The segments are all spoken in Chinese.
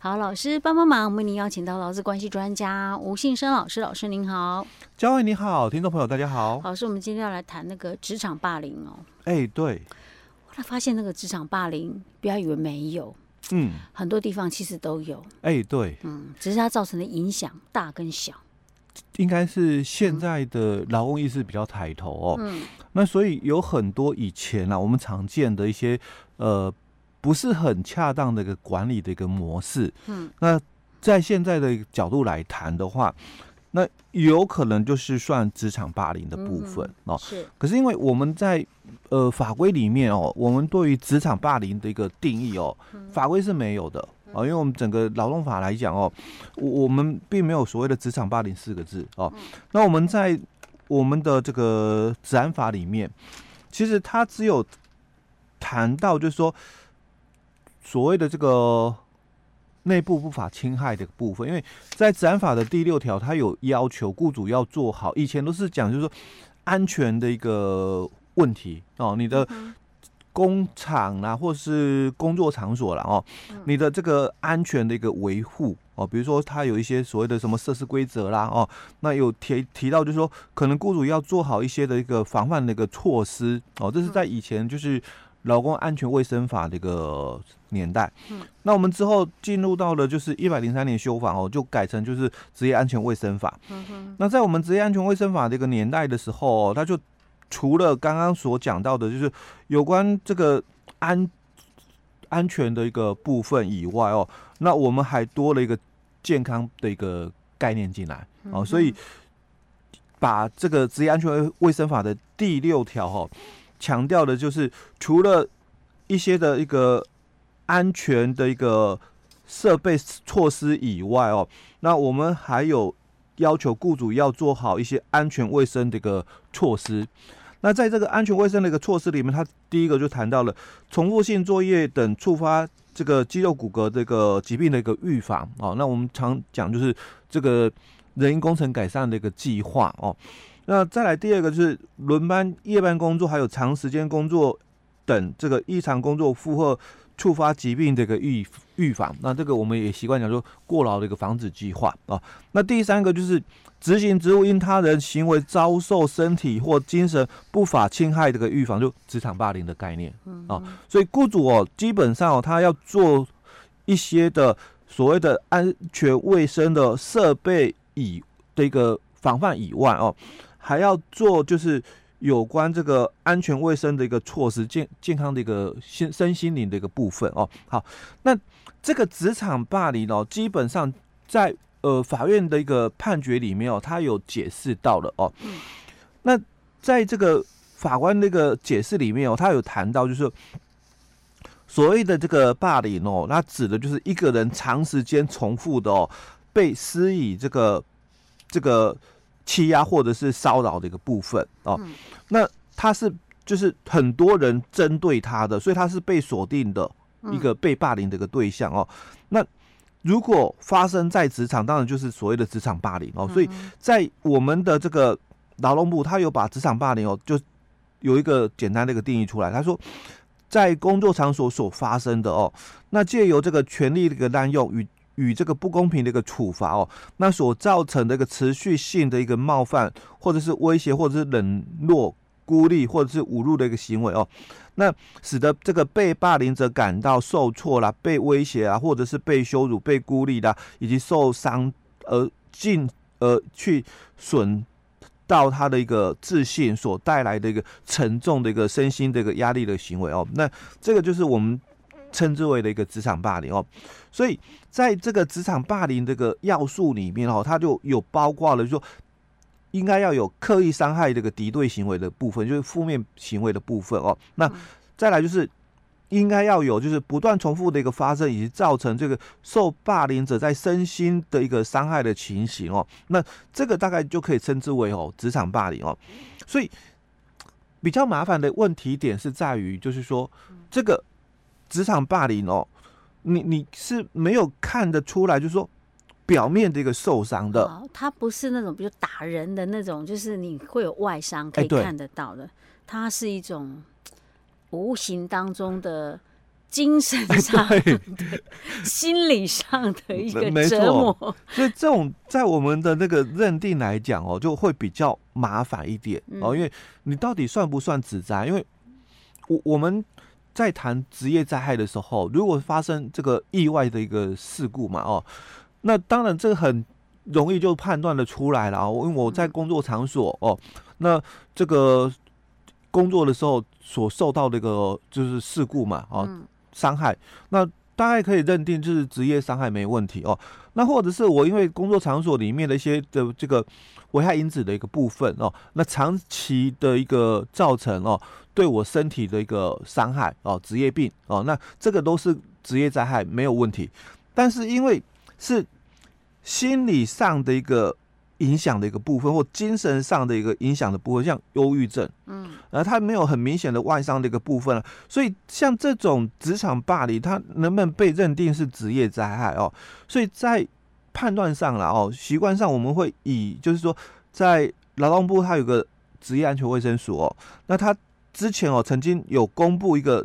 好，老师帮帮忙，我们为您邀请到劳资关系专家吴信生老师，老师您好。嘉惠你好，听众朋友大家好。老师，我们今天要来谈那个职场霸凌哦。哎、欸，对。后来发现那个职场霸凌，不要以为没有，嗯，很多地方其实都有。哎、欸，对。嗯，只是它造成的影响大跟小。应该是现在的劳工意识比较抬头哦。嗯。那所以有很多以前啊，我们常见的一些呃。不是很恰当的一个管理的一个模式，嗯，那在现在的角度来谈的话，那有可能就是算职场霸凌的部分、嗯、哦。是，可是因为我们在呃法规里面哦，我们对于职场霸凌的一个定义哦，法规是没有的哦，因为我们整个劳动法来讲哦，我我们并没有所谓的职场霸凌四个字哦。那我们在我们的这个治安法里面，其实它只有谈到就是说。所谓的这个内部不法侵害的部分，因为在治安法的第六条，它有要求雇主要做好。以前都是讲就是说安全的一个问题哦，你的工厂啊，或是工作场所啦哦，你的这个安全的一个维护哦，比如说它有一些所谓的什么设施规则啦哦，那有提提到就是说，可能雇主要做好一些的一个防范的一个措施哦，这是在以前就是。劳工安全卫生法这个年代，嗯，那我们之后进入到了就是一百零三年修法哦，就改成就是职业安全卫生法。那在我们职业安全卫生法这个年代的时候，它就除了刚刚所讲到的，就是有关这个安安全的一个部分以外哦，那我们还多了一个健康的一个概念进来哦，所以把这个职业安全卫生法的第六条哦。强调的就是，除了一些的一个安全的一个设备措施以外哦，那我们还有要求雇主要做好一些安全卫生的一个措施。那在这个安全卫生的一个措施里面，它第一个就谈到了重复性作业等触发这个肌肉骨骼这个疾病的一个预防哦。那我们常讲就是这个人因工程改善的一个计划哦。那再来第二个就是轮班、夜班工作，还有长时间工作等这个异常工作负荷触发疾病的一个预预防。那这个我们也习惯讲说过劳的一个防止计划啊。那第三个就是执行职务因他人行为遭受身体或精神不法侵害这个预防，就职场霸凌的概念啊。所以雇主哦，基本上哦，他要做一些的所谓的安全卫生的设备以的一个防范以外哦。还要做就是有关这个安全卫生的一个措施，健健康的一个心身心灵的一个部分哦。好，那这个职场霸凌哦，基本上在呃法院的一个判决里面哦，他有解释到了哦。那在这个法官那个解释里面哦，他有谈到就是所谓的这个霸凌哦，那指的就是一个人长时间重复的哦被施以这个这个。欺压或者是骚扰的一个部分哦，嗯、那他是就是很多人针对他的，所以他是被锁定的一个被霸凌的一个对象哦。那如果发生在职场，当然就是所谓的职场霸凌哦。所以在我们的这个劳动部，他有把职场霸凌哦，就有一个简单的一个定义出来。他说，在工作场所所发生的哦，那借由这个权力的一个滥用与。与这个不公平的一个处罚哦，那所造成的一个持续性的一个冒犯，或者是威胁，或者是冷落、孤立，或者是侮辱的一个行为哦，那使得这个被霸凌者感到受挫啦、被威胁啊，或者是被羞辱、被孤立啦，以及受伤而进而去损到他的一个自信所带来的一个沉重的一个身心的一个压力的行为哦，那这个就是我们。称之为的一个职场霸凌哦，所以在这个职场霸凌这个要素里面哦，它就有包括了，就说应该要有刻意伤害这个敌对行为的部分，就是负面行为的部分哦。那再来就是应该要有就是不断重复的一个发生，以及造成这个受霸凌者在身心的一个伤害的情形哦。那这个大概就可以称之为哦职场霸凌哦。所以比较麻烦的问题点是在于，就是说这个。职场霸凌哦，你你是没有看得出来，就是说表面的一个受伤的，哦，他不是那种比如打人的那种，就是你会有外伤可以看得到的，它是一种无形当中的精神上、对。心理上的一个折磨。所以这种在我们的那个认定来讲哦，就会比较麻烦一点。哦，因为你到底算不算职灾？因为我我们在谈职业灾害的时候，如果发生这个意外的一个事故嘛哦，那当然这个很容易就判断的出来了哦，因为我在工作场所哦，那这个工作的时候所受到的一个就是事故嘛哦。伤害，那大概可以认定就是职业伤害没问题哦。那或者是我因为工作场所里面的一些的这个危害因子的一个部分哦，那长期的一个造成哦，对我身体的一个伤害哦，职业病哦，那这个都是职业灾害没有问题。但是因为是心理上的一个。影响的一个部分，或精神上的一个影响的部分，像忧郁症，嗯，然后他没有很明显的外伤的一个部分，所以像这种职场霸凌，它能不能被认定是职业灾害哦？所以在判断上了哦，习惯上我们会以就是说，在劳动部它有个职业安全卫生所哦，那他之前哦曾经有公布一个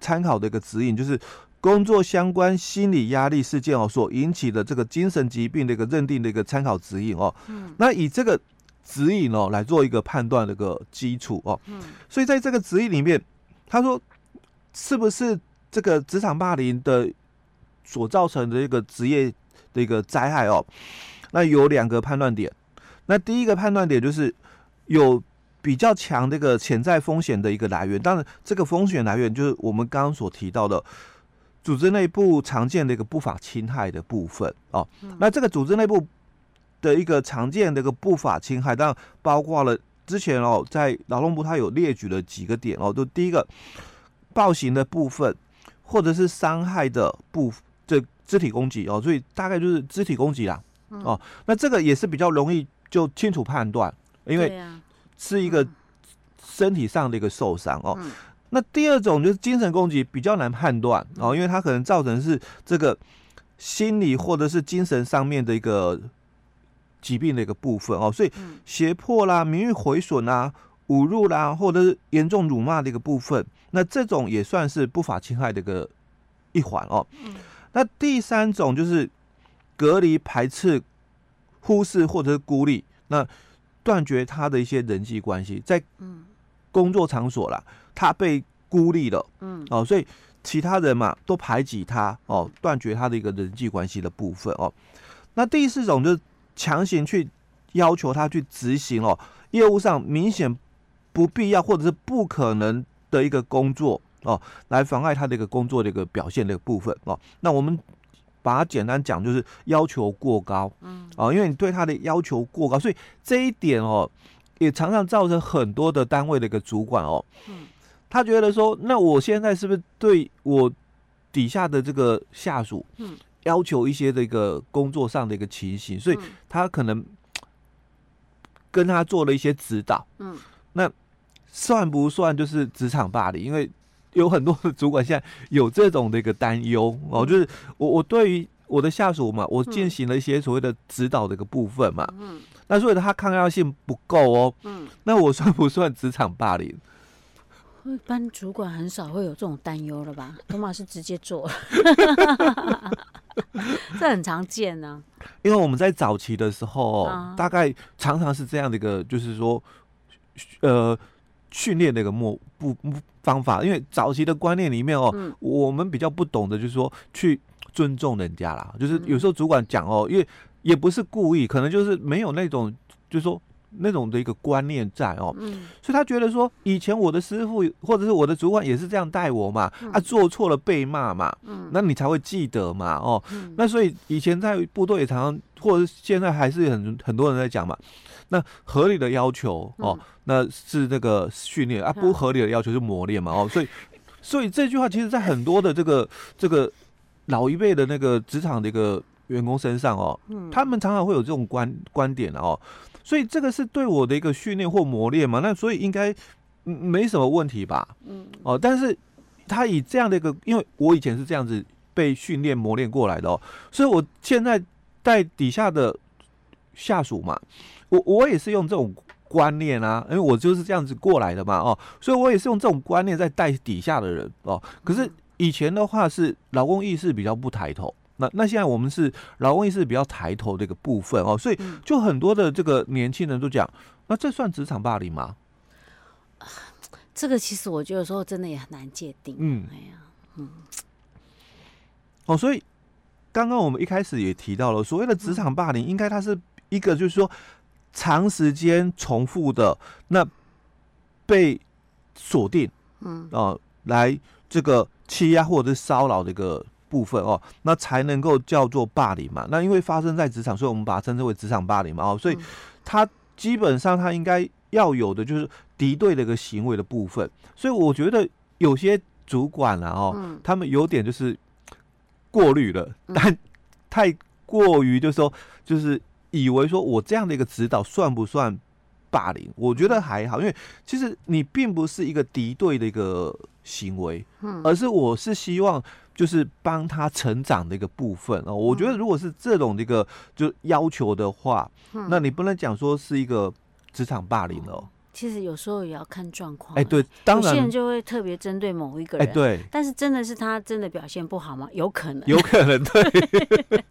参考的一个指引，就是。工作相关心理压力事件哦，所引起的这个精神疾病的一个认定的一个参考指引哦，嗯，那以这个指引哦来做一个判断的一个基础哦，嗯，所以在这个指引里面，他说是不是这个职场霸凌的所造成的一个职业的一个灾害哦？那有两个判断点，那第一个判断点就是有比较强这个潜在风险的一个来源，当然这个风险来源就是我们刚刚所提到的。组织内部常见的一个不法侵害的部分哦，那这个组织内部的一个常见的一个不法侵害，当然包括了之前哦，在劳动部它有列举了几个点哦，就第一个暴行的部分，或者是伤害的部这肢体攻击哦，所以大概就是肢体攻击啦哦，那这个也是比较容易就清楚判断，因为是一个身体上的一个受伤哦。那第二种就是精神攻击比较难判断哦，因为它可能造成是这个心理或者是精神上面的一个疾病的一个部分哦，所以胁迫啦、名誉毁损啦、侮辱啦，或者是严重辱骂的一个部分，那这种也算是不法侵害的一个一环哦。那第三种就是隔离、排斥、忽视或者是孤立，那断绝他的一些人际关系，在工作场所啦。他被孤立了，嗯，哦，所以其他人嘛都排挤他，哦，断绝他的一个人际关系的部分，哦。那第四种就是强行去要求他去执行哦，业务上明显不必要或者是不可能的一个工作，哦，来妨碍他的一个工作的一个表现的一个部分，哦。那我们把它简单讲，就是要求过高，嗯，啊，因为你对他的要求过高，所以这一点哦，也常常造成很多的单位的一个主管，哦，嗯。他觉得说，那我现在是不是对我底下的这个下属，嗯，要求一些这个工作上的一个情形，所以他可能跟他做了一些指导，嗯，那算不算就是职场霸凌？因为有很多的主管现在有这种的一个担忧哦，就是我我对于我的下属嘛，我进行了一些所谓的指导的一个部分嘛，嗯，那所以他抗压性不够哦，嗯，那我算不算职场霸凌？一般主管很少会有这种担忧了吧？多嘛是直接做，这很常见呢、啊。因为我们在早期的时候，啊、大概常常是这样的一个，就是说，呃，训练的一个目不方法。因为早期的观念里面哦，嗯、我们比较不懂的，就是说去尊重人家啦。就是有时候主管讲哦，因为也不是故意，可能就是没有那种，就是说。那种的一个观念在哦，嗯，所以他觉得说，以前我的师傅或者是我的主管也是这样带我嘛，嗯、啊，做错了被骂嘛，嗯，那你才会记得嘛，哦，嗯、那所以以前在部队也常常，或者是现在还是很很多人在讲嘛，那合理的要求哦，嗯、那是那个训练啊，不合理的要求是磨练嘛，哦，所以所以这句话其实在很多的这个这个老一辈的那个职场的一个员工身上哦，嗯，他们常常会有这种观观点哦。所以这个是对我的一个训练或磨练嘛？那所以应该没什么问题吧？嗯，哦，但是他以这样的一个，因为我以前是这样子被训练磨练过来的哦，所以我现在带底下的下属嘛，我我也是用这种观念啊，因为我就是这样子过来的嘛，哦，所以我也是用这种观念在带底下的人哦。可是以前的话是劳工意识比较不抬头，那那现在我们是劳工意识比较抬头的一个部分哦，所以就很多的这个年轻人都讲，那这算职场霸凌吗？这个其实我觉得有时候真的也很难界定。嗯，哎呀，嗯，哦，所以刚刚我们一开始也提到了，所谓的职场霸凌，应该它是一个就是说长时间重复的，那被锁定，嗯，哦，来这个欺压或者是骚扰的一个部分哦，那才能够叫做霸凌嘛。那因为发生在职场，所以我们把它称之为职场霸凌嘛。哦，所以它基本上它应该要有的就是。敌对的一个行为的部分，所以我觉得有些主管啊，哦，嗯、他们有点就是过滤了，嗯、但太过于就是说，就是以为说我这样的一个指导算不算霸凌？我觉得还好，因为其实你并不是一个敌对的一个行为，嗯、而是我是希望就是帮他成长的一个部分哦。我觉得如果是这种的一个就要求的话，嗯、那你不能讲说是一个职场霸凌哦。其实有时候也要看状况，哎，对，当然有些人就会特别针对某一个人，哎，对。但是真的是他真的表现不好吗？有可能，有可能，对。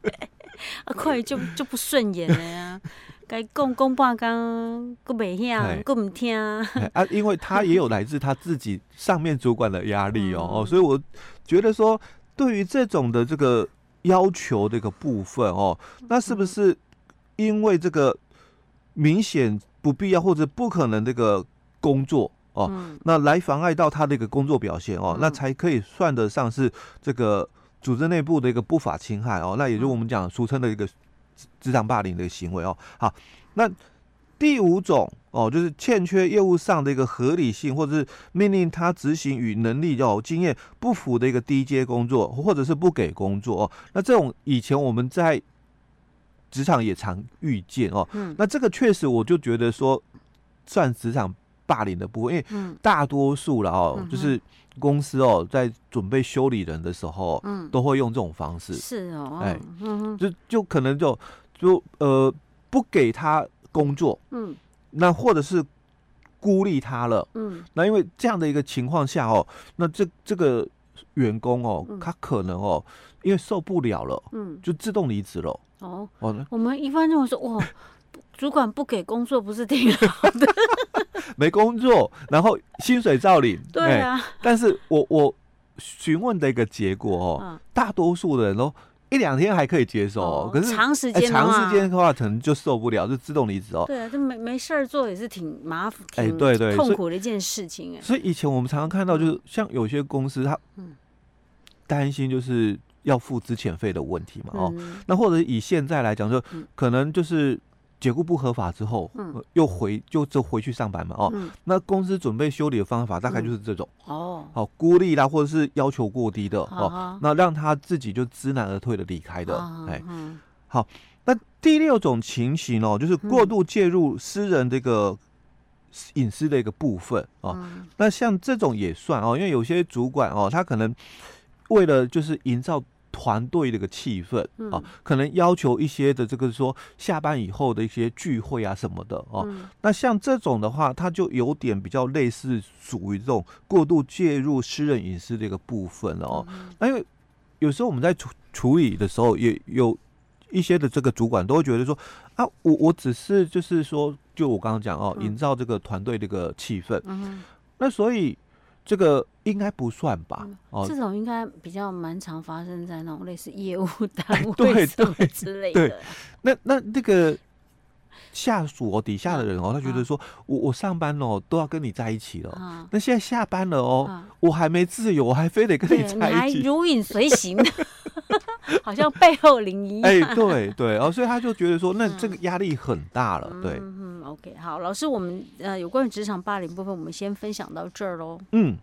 啊，快就就不顺眼了呀！该讲讲半天，不袂响，不唔听啊。啊，因为他也有来自他自己上面主管的压力哦，哦，所以我觉得说，对于这种的这个要求这个部分哦，那是不是因为这个明显？不必要或者不可能这个工作哦，嗯、那来妨碍到他的一个工作表现哦，嗯、那才可以算得上是这个组织内部的一个不法侵害哦，那也就是我们讲俗称的一个职场霸凌的一个行为哦。好，那第五种哦，就是欠缺业务上的一个合理性，或者是命令他执行与能力要经验不符的一个低阶工作，或者是不给工作哦。那这种以前我们在职场也常遇见哦，嗯、那这个确实我就觉得说算职场霸凌的部分，因为大多数了哦，嗯、就是公司哦在准备修理人的时候，嗯，都会用这种方式，是哦，哎，嗯，就就可能就就呃不给他工作，嗯，那或者是孤立他了，嗯，那因为这样的一个情况下哦，那这这个员工哦，嗯、他可能哦因为受不了了，嗯，就自动离职了。哦，我们一般认为说，哇，主管不给工作不是挺好的？没工作，然后薪水照领。对啊，欸、但是我我询问的一个结果哦，嗯、大多数的人都一两天还可以接受，哦、可是长时间、欸、长时间的话，可能就受不了，就自动离职哦。对啊，就没没事儿做也是挺麻烦，哎，欸、对对，痛苦的一件事情哎。所以以前我们常常看到，就是像有些公司，他担心就是。要付资遣费的问题嘛？哦，嗯、那或者以现在来讲，就可能就是解雇不合法之后，嗯、又回就就回去上班嘛？哦，嗯、那公司准备修理的方法大概就是这种、嗯、哦，好孤立啦，或者是要求过低的、嗯、哦，那让他自己就知难而退的离开的，嗯、哎，好，那第六种情形哦，就是过度介入私人这个隐私的一个部分哦，嗯、那像这种也算哦，因为有些主管哦，他可能为了就是营造。团队的一个气氛啊，可能要求一些的这个说下班以后的一些聚会啊什么的哦。嗯、那像这种的话，它就有点比较类似属于这种过度介入私人隐私的一个部分了哦。嗯、那因为有时候我们在处处理的时候，也有一些的这个主管都会觉得说啊，我我只是就是说，就我刚刚讲哦，营造这个团队这个气氛。嗯、那所以。这个应该不算吧？哦，这种应该比较蛮常发生在那种类似业务单位什么之类的。对，那那那个下属底下的人哦，他觉得说我我上班哦都要跟你在一起了，那现在下班了哦，我还没自由，我还非得跟你在一起，如影随形，好像背后灵一样。哎，对对哦，所以他就觉得说，那这个压力很大了。对。OK，好，老师，我们呃有关于职场霸凌部分，我们先分享到这儿喽。嗯。